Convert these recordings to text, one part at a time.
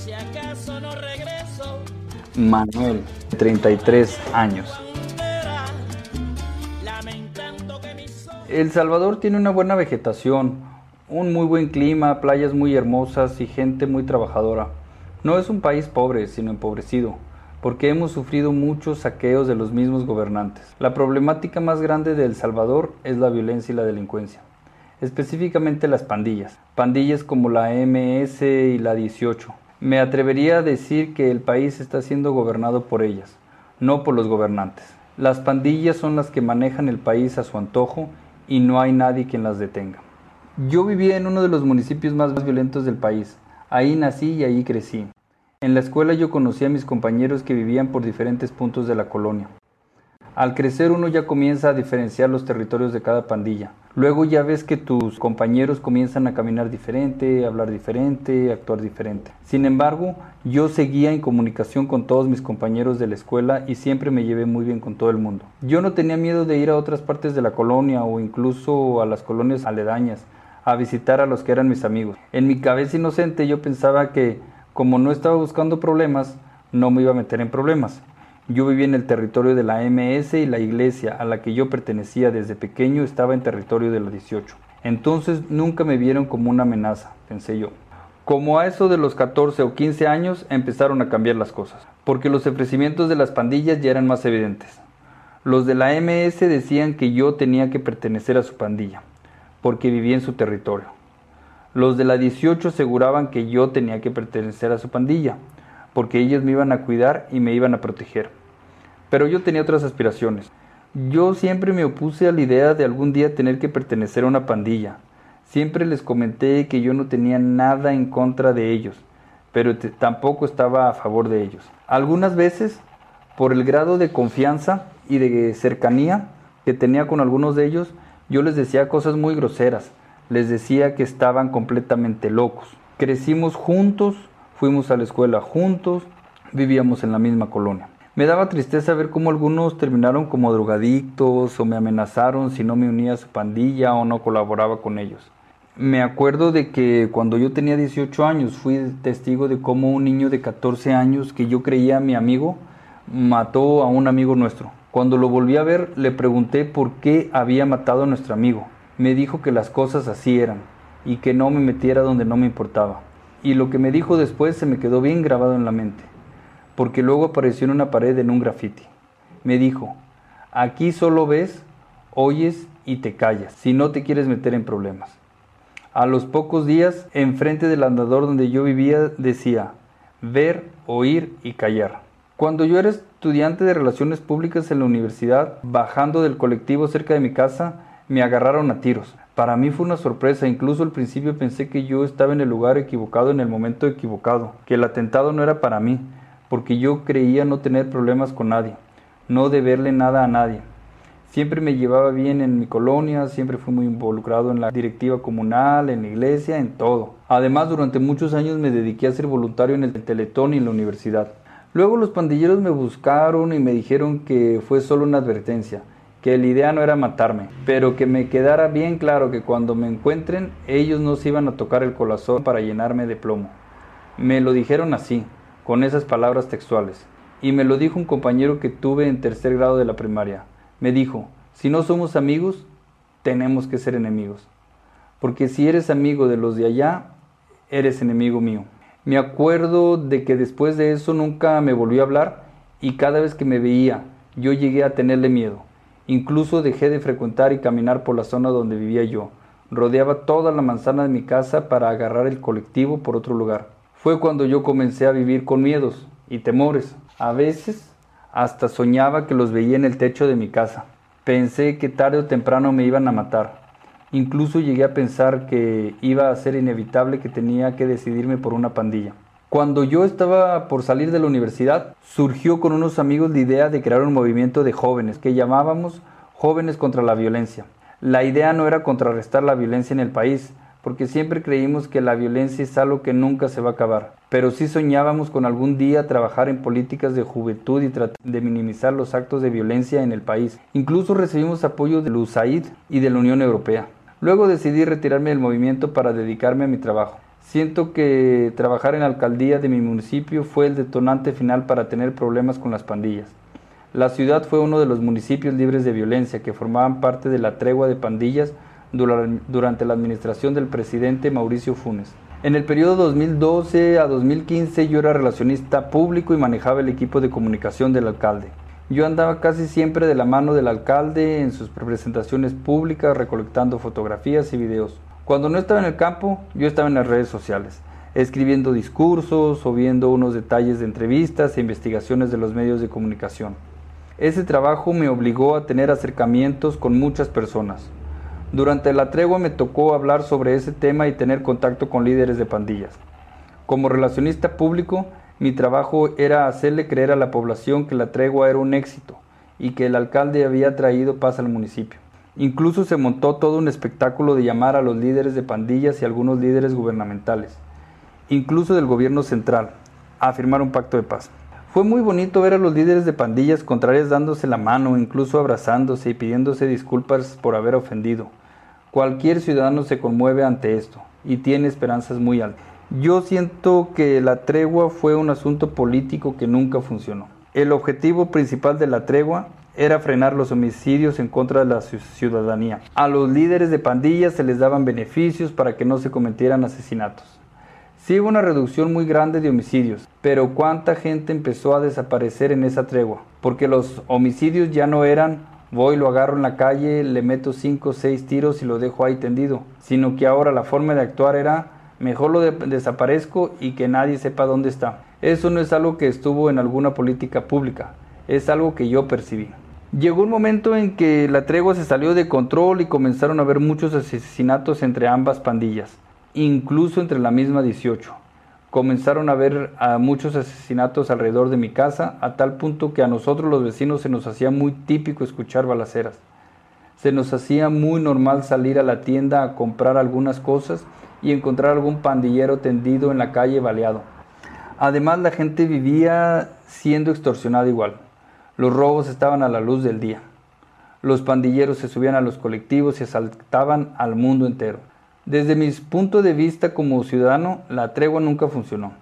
si acaso no regreso. Manuel, 33 años. El Salvador tiene una buena vegetación, un muy buen clima, playas muy hermosas y gente muy trabajadora. No es un país pobre, sino empobrecido, porque hemos sufrido muchos saqueos de los mismos gobernantes. La problemática más grande de El Salvador es la violencia y la delincuencia, específicamente las pandillas, pandillas como la MS y la 18. Me atrevería a decir que el país está siendo gobernado por ellas, no por los gobernantes. Las pandillas son las que manejan el país a su antojo y no hay nadie quien las detenga. Yo vivía en uno de los municipios más violentos del país. Ahí nací y ahí crecí. En la escuela yo conocí a mis compañeros que vivían por diferentes puntos de la colonia. Al crecer uno ya comienza a diferenciar los territorios de cada pandilla. Luego ya ves que tus compañeros comienzan a caminar diferente, a hablar diferente, a actuar diferente. Sin embargo, yo seguía en comunicación con todos mis compañeros de la escuela y siempre me llevé muy bien con todo el mundo. Yo no tenía miedo de ir a otras partes de la colonia o incluso a las colonias aledañas a visitar a los que eran mis amigos. En mi cabeza inocente yo pensaba que como no estaba buscando problemas, no me iba a meter en problemas. Yo vivía en el territorio de la MS y la iglesia a la que yo pertenecía desde pequeño estaba en territorio de la 18. Entonces nunca me vieron como una amenaza, pensé yo. Como a eso de los 14 o 15 años empezaron a cambiar las cosas, porque los ofrecimientos de las pandillas ya eran más evidentes. Los de la MS decían que yo tenía que pertenecer a su pandilla, porque vivía en su territorio. Los de la 18 aseguraban que yo tenía que pertenecer a su pandilla, porque ellos me iban a cuidar y me iban a proteger. Pero yo tenía otras aspiraciones. Yo siempre me opuse a la idea de algún día tener que pertenecer a una pandilla. Siempre les comenté que yo no tenía nada en contra de ellos, pero tampoco estaba a favor de ellos. Algunas veces, por el grado de confianza y de cercanía que tenía con algunos de ellos, yo les decía cosas muy groseras. Les decía que estaban completamente locos. Crecimos juntos, fuimos a la escuela juntos, vivíamos en la misma colonia. Me daba tristeza ver cómo algunos terminaron como drogadictos o me amenazaron si no me unía a su pandilla o no colaboraba con ellos. Me acuerdo de que cuando yo tenía 18 años fui testigo de cómo un niño de 14 años que yo creía mi amigo mató a un amigo nuestro. Cuando lo volví a ver le pregunté por qué había matado a nuestro amigo. Me dijo que las cosas así eran y que no me metiera donde no me importaba. Y lo que me dijo después se me quedó bien grabado en la mente porque luego apareció en una pared en un grafiti. Me dijo, aquí solo ves, oyes y te callas, si no te quieres meter en problemas. A los pocos días, enfrente del andador donde yo vivía, decía, ver, oír y callar. Cuando yo era estudiante de Relaciones Públicas en la universidad, bajando del colectivo cerca de mi casa, me agarraron a tiros. Para mí fue una sorpresa, incluso al principio pensé que yo estaba en el lugar equivocado en el momento equivocado, que el atentado no era para mí, porque yo creía no tener problemas con nadie, no deberle nada a nadie. Siempre me llevaba bien en mi colonia, siempre fui muy involucrado en la directiva comunal, en la iglesia, en todo. Además, durante muchos años me dediqué a ser voluntario en el Teletón y en la universidad. Luego los pandilleros me buscaron y me dijeron que fue solo una advertencia, que la idea no era matarme, pero que me quedara bien claro que cuando me encuentren ellos no se iban a tocar el corazón para llenarme de plomo. Me lo dijeron así, con esas palabras textuales. Y me lo dijo un compañero que tuve en tercer grado de la primaria. Me dijo, si no somos amigos, tenemos que ser enemigos. Porque si eres amigo de los de allá, eres enemigo mío. Me acuerdo de que después de eso nunca me volvió a hablar y cada vez que me veía yo llegué a tenerle miedo. Incluso dejé de frecuentar y caminar por la zona donde vivía yo. Rodeaba toda la manzana de mi casa para agarrar el colectivo por otro lugar fue cuando yo comencé a vivir con miedos y temores. A veces hasta soñaba que los veía en el techo de mi casa. Pensé que tarde o temprano me iban a matar. Incluso llegué a pensar que iba a ser inevitable que tenía que decidirme por una pandilla. Cuando yo estaba por salir de la universidad, surgió con unos amigos la idea de crear un movimiento de jóvenes que llamábamos Jóvenes contra la Violencia. La idea no era contrarrestar la violencia en el país, porque siempre creímos que la violencia es algo que nunca se va a acabar, pero sí soñábamos con algún día trabajar en políticas de juventud y tratar de minimizar los actos de violencia en el país. Incluso recibimos apoyo del USAID y de la Unión Europea. Luego decidí retirarme del movimiento para dedicarme a mi trabajo. Siento que trabajar en la alcaldía de mi municipio fue el detonante final para tener problemas con las pandillas. La ciudad fue uno de los municipios libres de violencia que formaban parte de la tregua de pandillas durante la administración del presidente Mauricio Funes. En el periodo 2012 a 2015 yo era relacionista público y manejaba el equipo de comunicación del alcalde. Yo andaba casi siempre de la mano del alcalde en sus presentaciones públicas recolectando fotografías y videos. Cuando no estaba en el campo, yo estaba en las redes sociales, escribiendo discursos o viendo unos detalles de entrevistas e investigaciones de los medios de comunicación. Ese trabajo me obligó a tener acercamientos con muchas personas. Durante la tregua me tocó hablar sobre ese tema y tener contacto con líderes de pandillas. Como relacionista público, mi trabajo era hacerle creer a la población que la tregua era un éxito y que el alcalde había traído paz al municipio. Incluso se montó todo un espectáculo de llamar a los líderes de pandillas y algunos líderes gubernamentales, incluso del gobierno central, a firmar un pacto de paz. Fue muy bonito ver a los líderes de pandillas contrarias dándose la mano, incluso abrazándose y pidiéndose disculpas por haber ofendido. Cualquier ciudadano se conmueve ante esto y tiene esperanzas muy altas. Yo siento que la tregua fue un asunto político que nunca funcionó. El objetivo principal de la tregua era frenar los homicidios en contra de la ciudadanía. A los líderes de pandillas se les daban beneficios para que no se cometieran asesinatos. Sí hubo una reducción muy grande de homicidios, pero ¿cuánta gente empezó a desaparecer en esa tregua? Porque los homicidios ya no eran voy, lo agarro en la calle, le meto 5 o 6 tiros y lo dejo ahí tendido, sino que ahora la forma de actuar era mejor lo desaparezco y que nadie sepa dónde está. Eso no es algo que estuvo en alguna política pública, es algo que yo percibí. Llegó un momento en que la tregua se salió de control y comenzaron a haber muchos asesinatos entre ambas pandillas incluso entre la misma 18. Comenzaron a haber a muchos asesinatos alrededor de mi casa, a tal punto que a nosotros los vecinos se nos hacía muy típico escuchar balaceras. Se nos hacía muy normal salir a la tienda a comprar algunas cosas y encontrar algún pandillero tendido en la calle baleado. Además la gente vivía siendo extorsionada igual. Los robos estaban a la luz del día. Los pandilleros se subían a los colectivos y asaltaban al mundo entero. Desde mi punto de vista como ciudadano, la tregua nunca funcionó.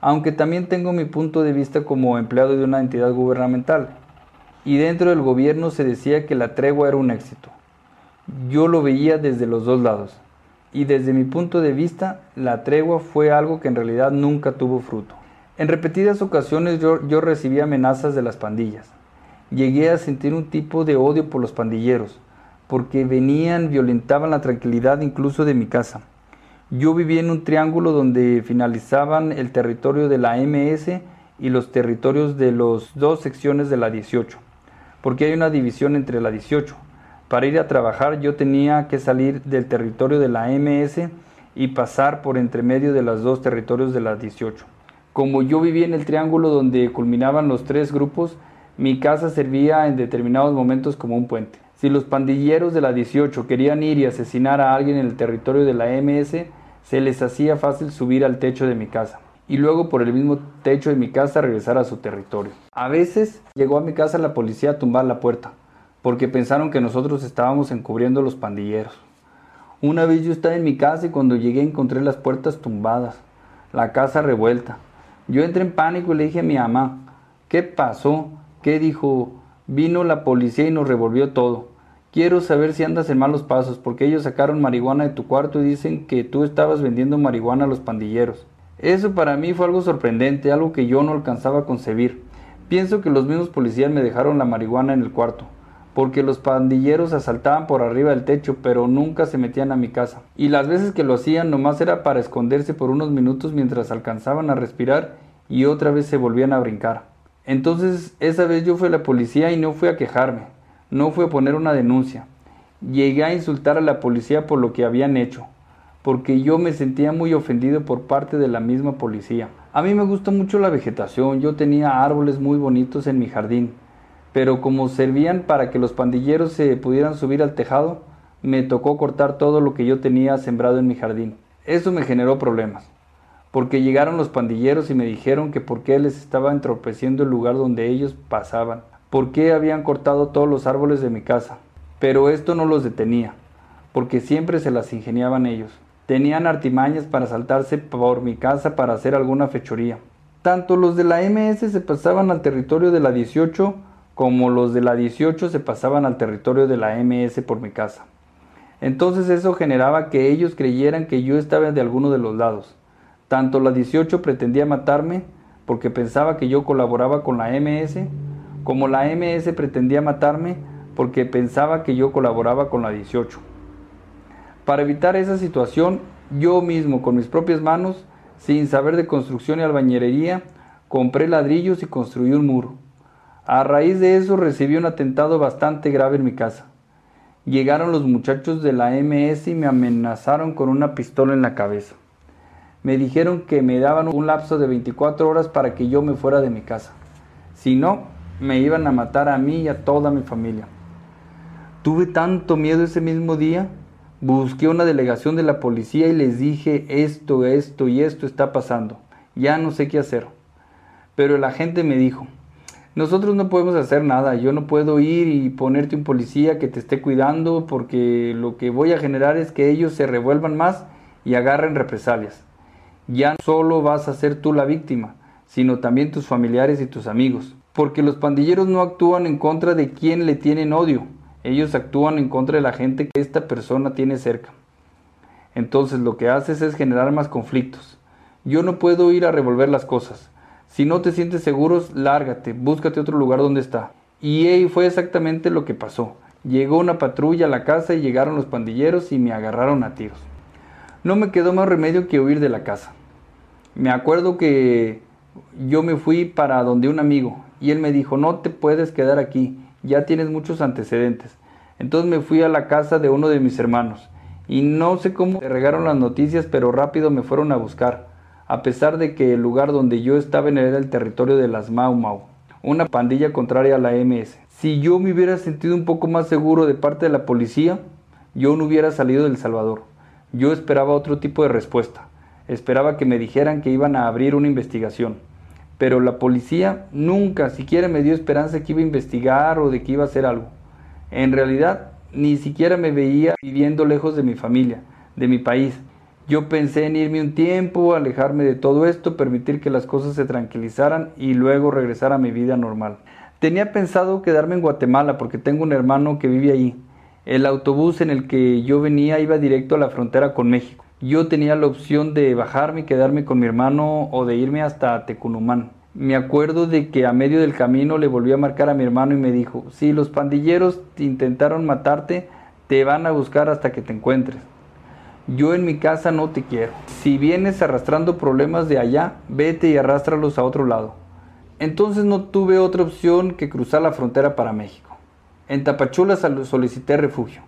Aunque también tengo mi punto de vista como empleado de una entidad gubernamental. Y dentro del gobierno se decía que la tregua era un éxito. Yo lo veía desde los dos lados. Y desde mi punto de vista, la tregua fue algo que en realidad nunca tuvo fruto. En repetidas ocasiones yo, yo recibí amenazas de las pandillas. Llegué a sentir un tipo de odio por los pandilleros porque venían, violentaban la tranquilidad incluso de mi casa. Yo vivía en un triángulo donde finalizaban el territorio de la MS y los territorios de las dos secciones de la 18, porque hay una división entre la 18. Para ir a trabajar yo tenía que salir del territorio de la MS y pasar por entre medio de los dos territorios de la 18. Como yo vivía en el triángulo donde culminaban los tres grupos, mi casa servía en determinados momentos como un puente. Si los pandilleros de la 18 querían ir y asesinar a alguien en el territorio de la MS, se les hacía fácil subir al techo de mi casa y luego por el mismo techo de mi casa regresar a su territorio. A veces llegó a mi casa la policía a tumbar la puerta, porque pensaron que nosotros estábamos encubriendo a los pandilleros. Una vez yo estaba en mi casa y cuando llegué encontré las puertas tumbadas, la casa revuelta. Yo entré en pánico y le dije a mi mamá, ¿qué pasó? ¿Qué dijo? Vino la policía y nos revolvió todo. Quiero saber si andas en malos pasos, porque ellos sacaron marihuana de tu cuarto y dicen que tú estabas vendiendo marihuana a los pandilleros. Eso para mí fue algo sorprendente, algo que yo no alcanzaba a concebir. Pienso que los mismos policías me dejaron la marihuana en el cuarto, porque los pandilleros asaltaban por arriba del techo, pero nunca se metían a mi casa. Y las veces que lo hacían nomás era para esconderse por unos minutos mientras alcanzaban a respirar y otra vez se volvían a brincar. Entonces esa vez yo fui a la policía y no fui a quejarme no fue a poner una denuncia. Llegué a insultar a la policía por lo que habían hecho, porque yo me sentía muy ofendido por parte de la misma policía. A mí me gusta mucho la vegetación, yo tenía árboles muy bonitos en mi jardín, pero como servían para que los pandilleros se pudieran subir al tejado, me tocó cortar todo lo que yo tenía sembrado en mi jardín. Eso me generó problemas, porque llegaron los pandilleros y me dijeron que por qué les estaba entropeciendo el lugar donde ellos pasaban por qué habían cortado todos los árboles de mi casa. Pero esto no los detenía, porque siempre se las ingeniaban ellos. Tenían artimañas para saltarse por mi casa para hacer alguna fechoría. Tanto los de la MS se pasaban al territorio de la 18 como los de la 18 se pasaban al territorio de la MS por mi casa. Entonces eso generaba que ellos creyeran que yo estaba de alguno de los lados. Tanto la 18 pretendía matarme porque pensaba que yo colaboraba con la MS, como la MS pretendía matarme porque pensaba que yo colaboraba con la 18. Para evitar esa situación, yo mismo con mis propias manos, sin saber de construcción y albañería, compré ladrillos y construí un muro. A raíz de eso recibí un atentado bastante grave en mi casa. Llegaron los muchachos de la MS y me amenazaron con una pistola en la cabeza. Me dijeron que me daban un lapso de 24 horas para que yo me fuera de mi casa. Si no, me iban a matar a mí y a toda mi familia. Tuve tanto miedo ese mismo día Busqué una delegación de la policía y les dije esto, esto y esto está pasando. Ya no sé qué hacer. Pero el agente me dijo, nosotros no podemos hacer nada, yo no puedo ir y ponerte un policía que te esté cuidando porque lo que voy a generar es que ellos se revuelvan más y agarren represalias. Ya no solo vas a ser tú la víctima, sino también tus familiares y tus amigos, porque los pandilleros no actúan en contra de quien le tienen odio, ellos actúan en contra de la gente que esta persona tiene cerca. Entonces lo que haces es generar más conflictos. Yo no puedo ir a revolver las cosas. Si no te sientes seguro, lárgate, búscate otro lugar donde está. Y ahí fue exactamente lo que pasó. Llegó una patrulla a la casa y llegaron los pandilleros y me agarraron a tiros. No me quedó más remedio que huir de la casa. Me acuerdo que yo me fui para donde un amigo y él me dijo, no te puedes quedar aquí, ya tienes muchos antecedentes. Entonces me fui a la casa de uno de mis hermanos y no sé cómo se regaron las noticias, pero rápido me fueron a buscar, a pesar de que el lugar donde yo estaba era el territorio de las Mau Mau, una pandilla contraria a la MS. Si yo me hubiera sentido un poco más seguro de parte de la policía, yo no hubiera salido del Salvador. Yo esperaba otro tipo de respuesta. Esperaba que me dijeran que iban a abrir una investigación pero la policía nunca siquiera me dio esperanza que iba a investigar o de que iba a hacer algo. En realidad, ni siquiera me veía viviendo lejos de mi familia, de mi país. Yo pensé en irme un tiempo, alejarme de todo esto, permitir que las cosas se tranquilizaran y luego regresar a mi vida normal. Tenía pensado quedarme en Guatemala porque tengo un hermano que vive ahí. El autobús en el que yo venía iba directo a la frontera con México yo tenía la opción de bajarme y quedarme con mi hermano o de irme hasta Tecunumán. Me acuerdo de que a medio del camino le volví a marcar a mi hermano y me dijo, si los pandilleros intentaron matarte, te van a buscar hasta que te encuentres. Yo en mi casa no te quiero. Si vienes arrastrando problemas de allá, vete y arrástralos a otro lado. Entonces no tuve otra opción que cruzar la frontera para México. En Tapachula solicité refugio.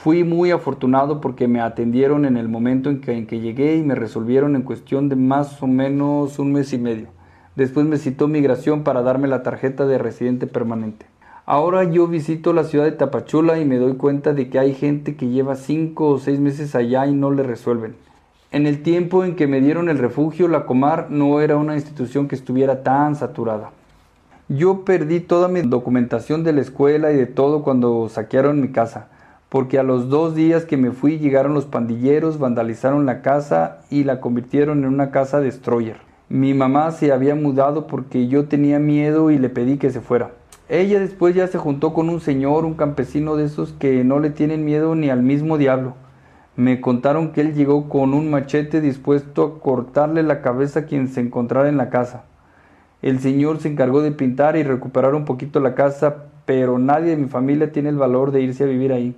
Fui muy afortunado porque me atendieron en el momento en que, en que llegué y me resolvieron en cuestión de más o menos un mes y medio. Después me citó migración para darme la tarjeta de residente permanente. Ahora yo visito la ciudad de Tapachula y me doy cuenta de que hay gente que lleva cinco o seis meses allá y no le resuelven. En el tiempo en que me dieron el refugio, la Comar no era una institución que estuviera tan saturada. Yo perdí toda mi documentación de la escuela y de todo cuando saquearon mi casa porque a los dos días que me fui llegaron los pandilleros, vandalizaron la casa y la convirtieron en una casa destroyer. Mi mamá se había mudado porque yo tenía miedo y le pedí que se fuera. Ella después ya se juntó con un señor, un campesino de esos que no le tienen miedo ni al mismo diablo. Me contaron que él llegó con un machete dispuesto a cortarle la cabeza a quien se encontrara en la casa. El señor se encargó de pintar y recuperar un poquito la casa, pero nadie de mi familia tiene el valor de irse a vivir ahí.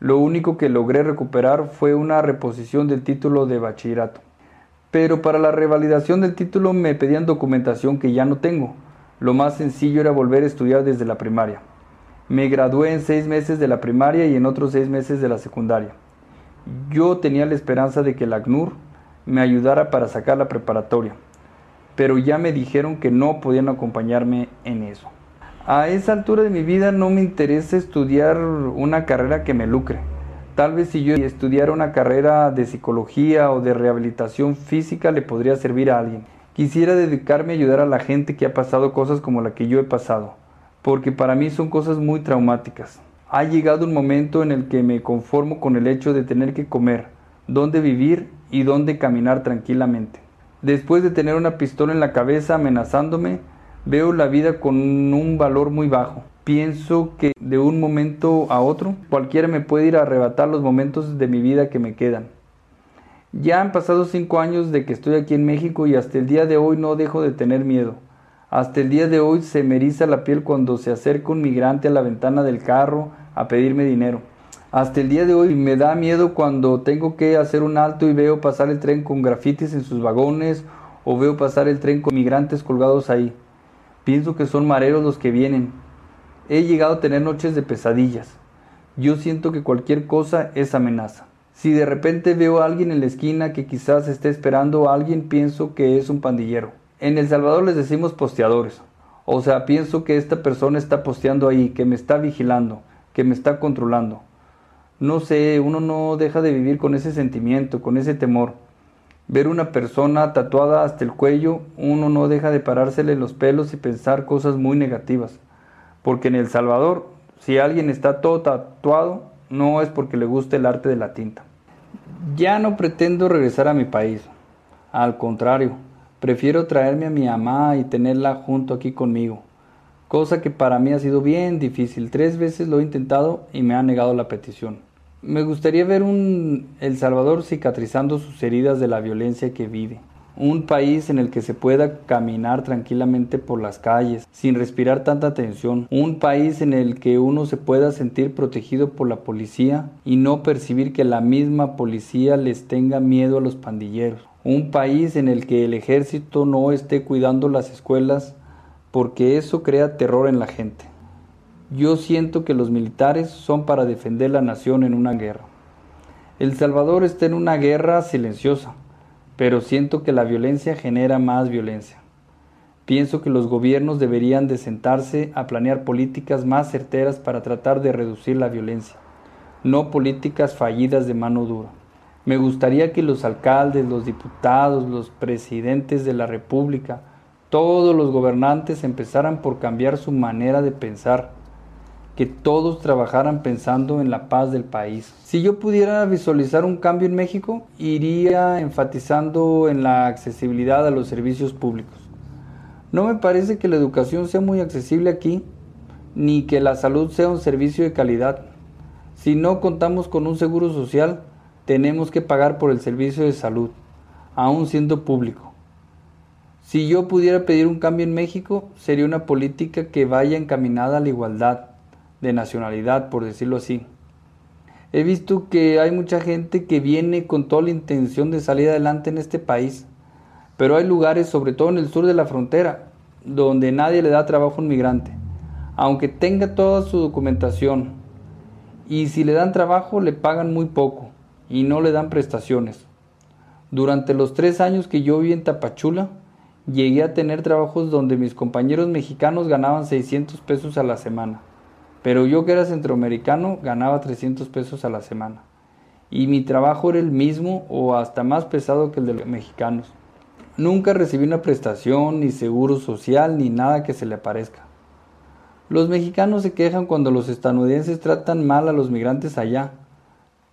Lo único que logré recuperar fue una reposición del título de bachillerato. Pero para la revalidación del título me pedían documentación que ya no tengo. Lo más sencillo era volver a estudiar desde la primaria. Me gradué en seis meses de la primaria y en otros seis meses de la secundaria. Yo tenía la esperanza de que el ACNUR me ayudara para sacar la preparatoria, pero ya me dijeron que no podían acompañarme en eso. A esa altura de mi vida no me interesa estudiar una carrera que me lucre. Tal vez si yo estudiara una carrera de psicología o de rehabilitación física le podría servir a alguien. Quisiera dedicarme a ayudar a la gente que ha pasado cosas como la que yo he pasado, porque para mí son cosas muy traumáticas. Ha llegado un momento en el que me conformo con el hecho de tener que comer, dónde vivir y dónde caminar tranquilamente. Después de tener una pistola en la cabeza amenazándome, veo la vida con un valor muy bajo. Pienso que de un momento a otro cualquiera me puede ir a arrebatar los momentos de mi vida que me quedan. Ya han pasado cinco años de que estoy aquí en México y hasta el día de hoy no dejo de tener miedo. Hasta el día de hoy se me eriza la piel cuando se acerca un migrante a la ventana del carro a pedirme dinero. Hasta el día de hoy me da miedo cuando tengo que hacer un alto y veo pasar el tren con grafitis en sus vagones o veo pasar el tren con migrantes colgados ahí. Pienso que son mareros los que vienen. He llegado a tener noches de pesadillas. Yo siento que cualquier cosa es amenaza. Si de repente veo a alguien en la esquina que quizás esté esperando a alguien, pienso que es un pandillero. En El Salvador les decimos posteadores. O sea, pienso que esta persona está posteando ahí, que me está vigilando, que me está controlando. No sé, uno no deja de vivir con ese sentimiento, con ese temor. Ver una persona tatuada hasta el cuello, uno no deja de parársele los pelos y pensar cosas muy negativas. Porque en El Salvador, si alguien está todo tatuado, no es porque le guste el arte de la tinta. Ya no pretendo regresar a mi país. Al contrario, prefiero traerme a mi mamá y tenerla junto aquí conmigo. Cosa que para mí ha sido bien difícil. Tres veces lo he intentado y me ha negado la petición. Me gustaría ver un El Salvador cicatrizando sus heridas de la violencia que vive. Un país en el que se pueda caminar tranquilamente por las calles sin respirar tanta tensión, un país en el que uno se pueda sentir protegido por la policía y no percibir que la misma policía les tenga miedo a los pandilleros, un país en el que el ejército no esté cuidando las escuelas porque eso crea terror en la gente. Yo siento que los militares son para defender la nación en una guerra. El Salvador está en una guerra silenciosa, pero siento que la violencia genera más violencia. Pienso que los gobiernos deberían de sentarse a planear políticas más certeras para tratar de reducir la violencia, no políticas fallidas de mano dura. Me gustaría que los alcaldes, los diputados, los presidentes de la República, todos los gobernantes empezaran por cambiar su manera de pensar que todos trabajaran pensando en la paz del país. Si yo pudiera visualizar un cambio en México, iría enfatizando en la accesibilidad a los servicios públicos. No me parece que la educación sea muy accesible aquí, ni que la salud sea un servicio de calidad. Si no contamos con un seguro social, tenemos que pagar por el servicio de salud, aún siendo público. Si yo pudiera pedir un cambio en México, sería una política que vaya encaminada a la igualdad, de nacionalidad, por decirlo así. He visto que hay mucha gente que viene con toda la intención de salir adelante en este país, pero hay lugares, sobre todo en el sur de la frontera, donde nadie le da trabajo a un migrante, aunque tenga toda su documentación. Y si le dan trabajo, le pagan muy poco y no le dan prestaciones. Durante los tres años que yo viví en Tapachula, llegué a tener trabajos donde mis compañeros mexicanos ganaban 600 pesos a la semana. Pero yo que era centroamericano ganaba 300 pesos a la semana. Y mi trabajo era el mismo o hasta más pesado que el de los mexicanos. Nunca recibí una prestación, ni seguro social, ni nada que se le parezca. Los mexicanos se quejan cuando los estadounidenses tratan mal a los migrantes allá,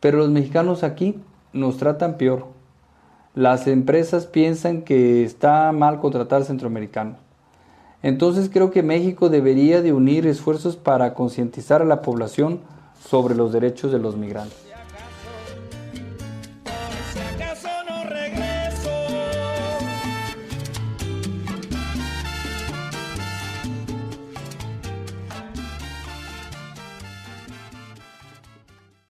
pero los mexicanos aquí nos tratan peor. Las empresas piensan que está mal contratar centroamericanos. Entonces creo que México debería de unir esfuerzos para concientizar a la población sobre los derechos de los migrantes.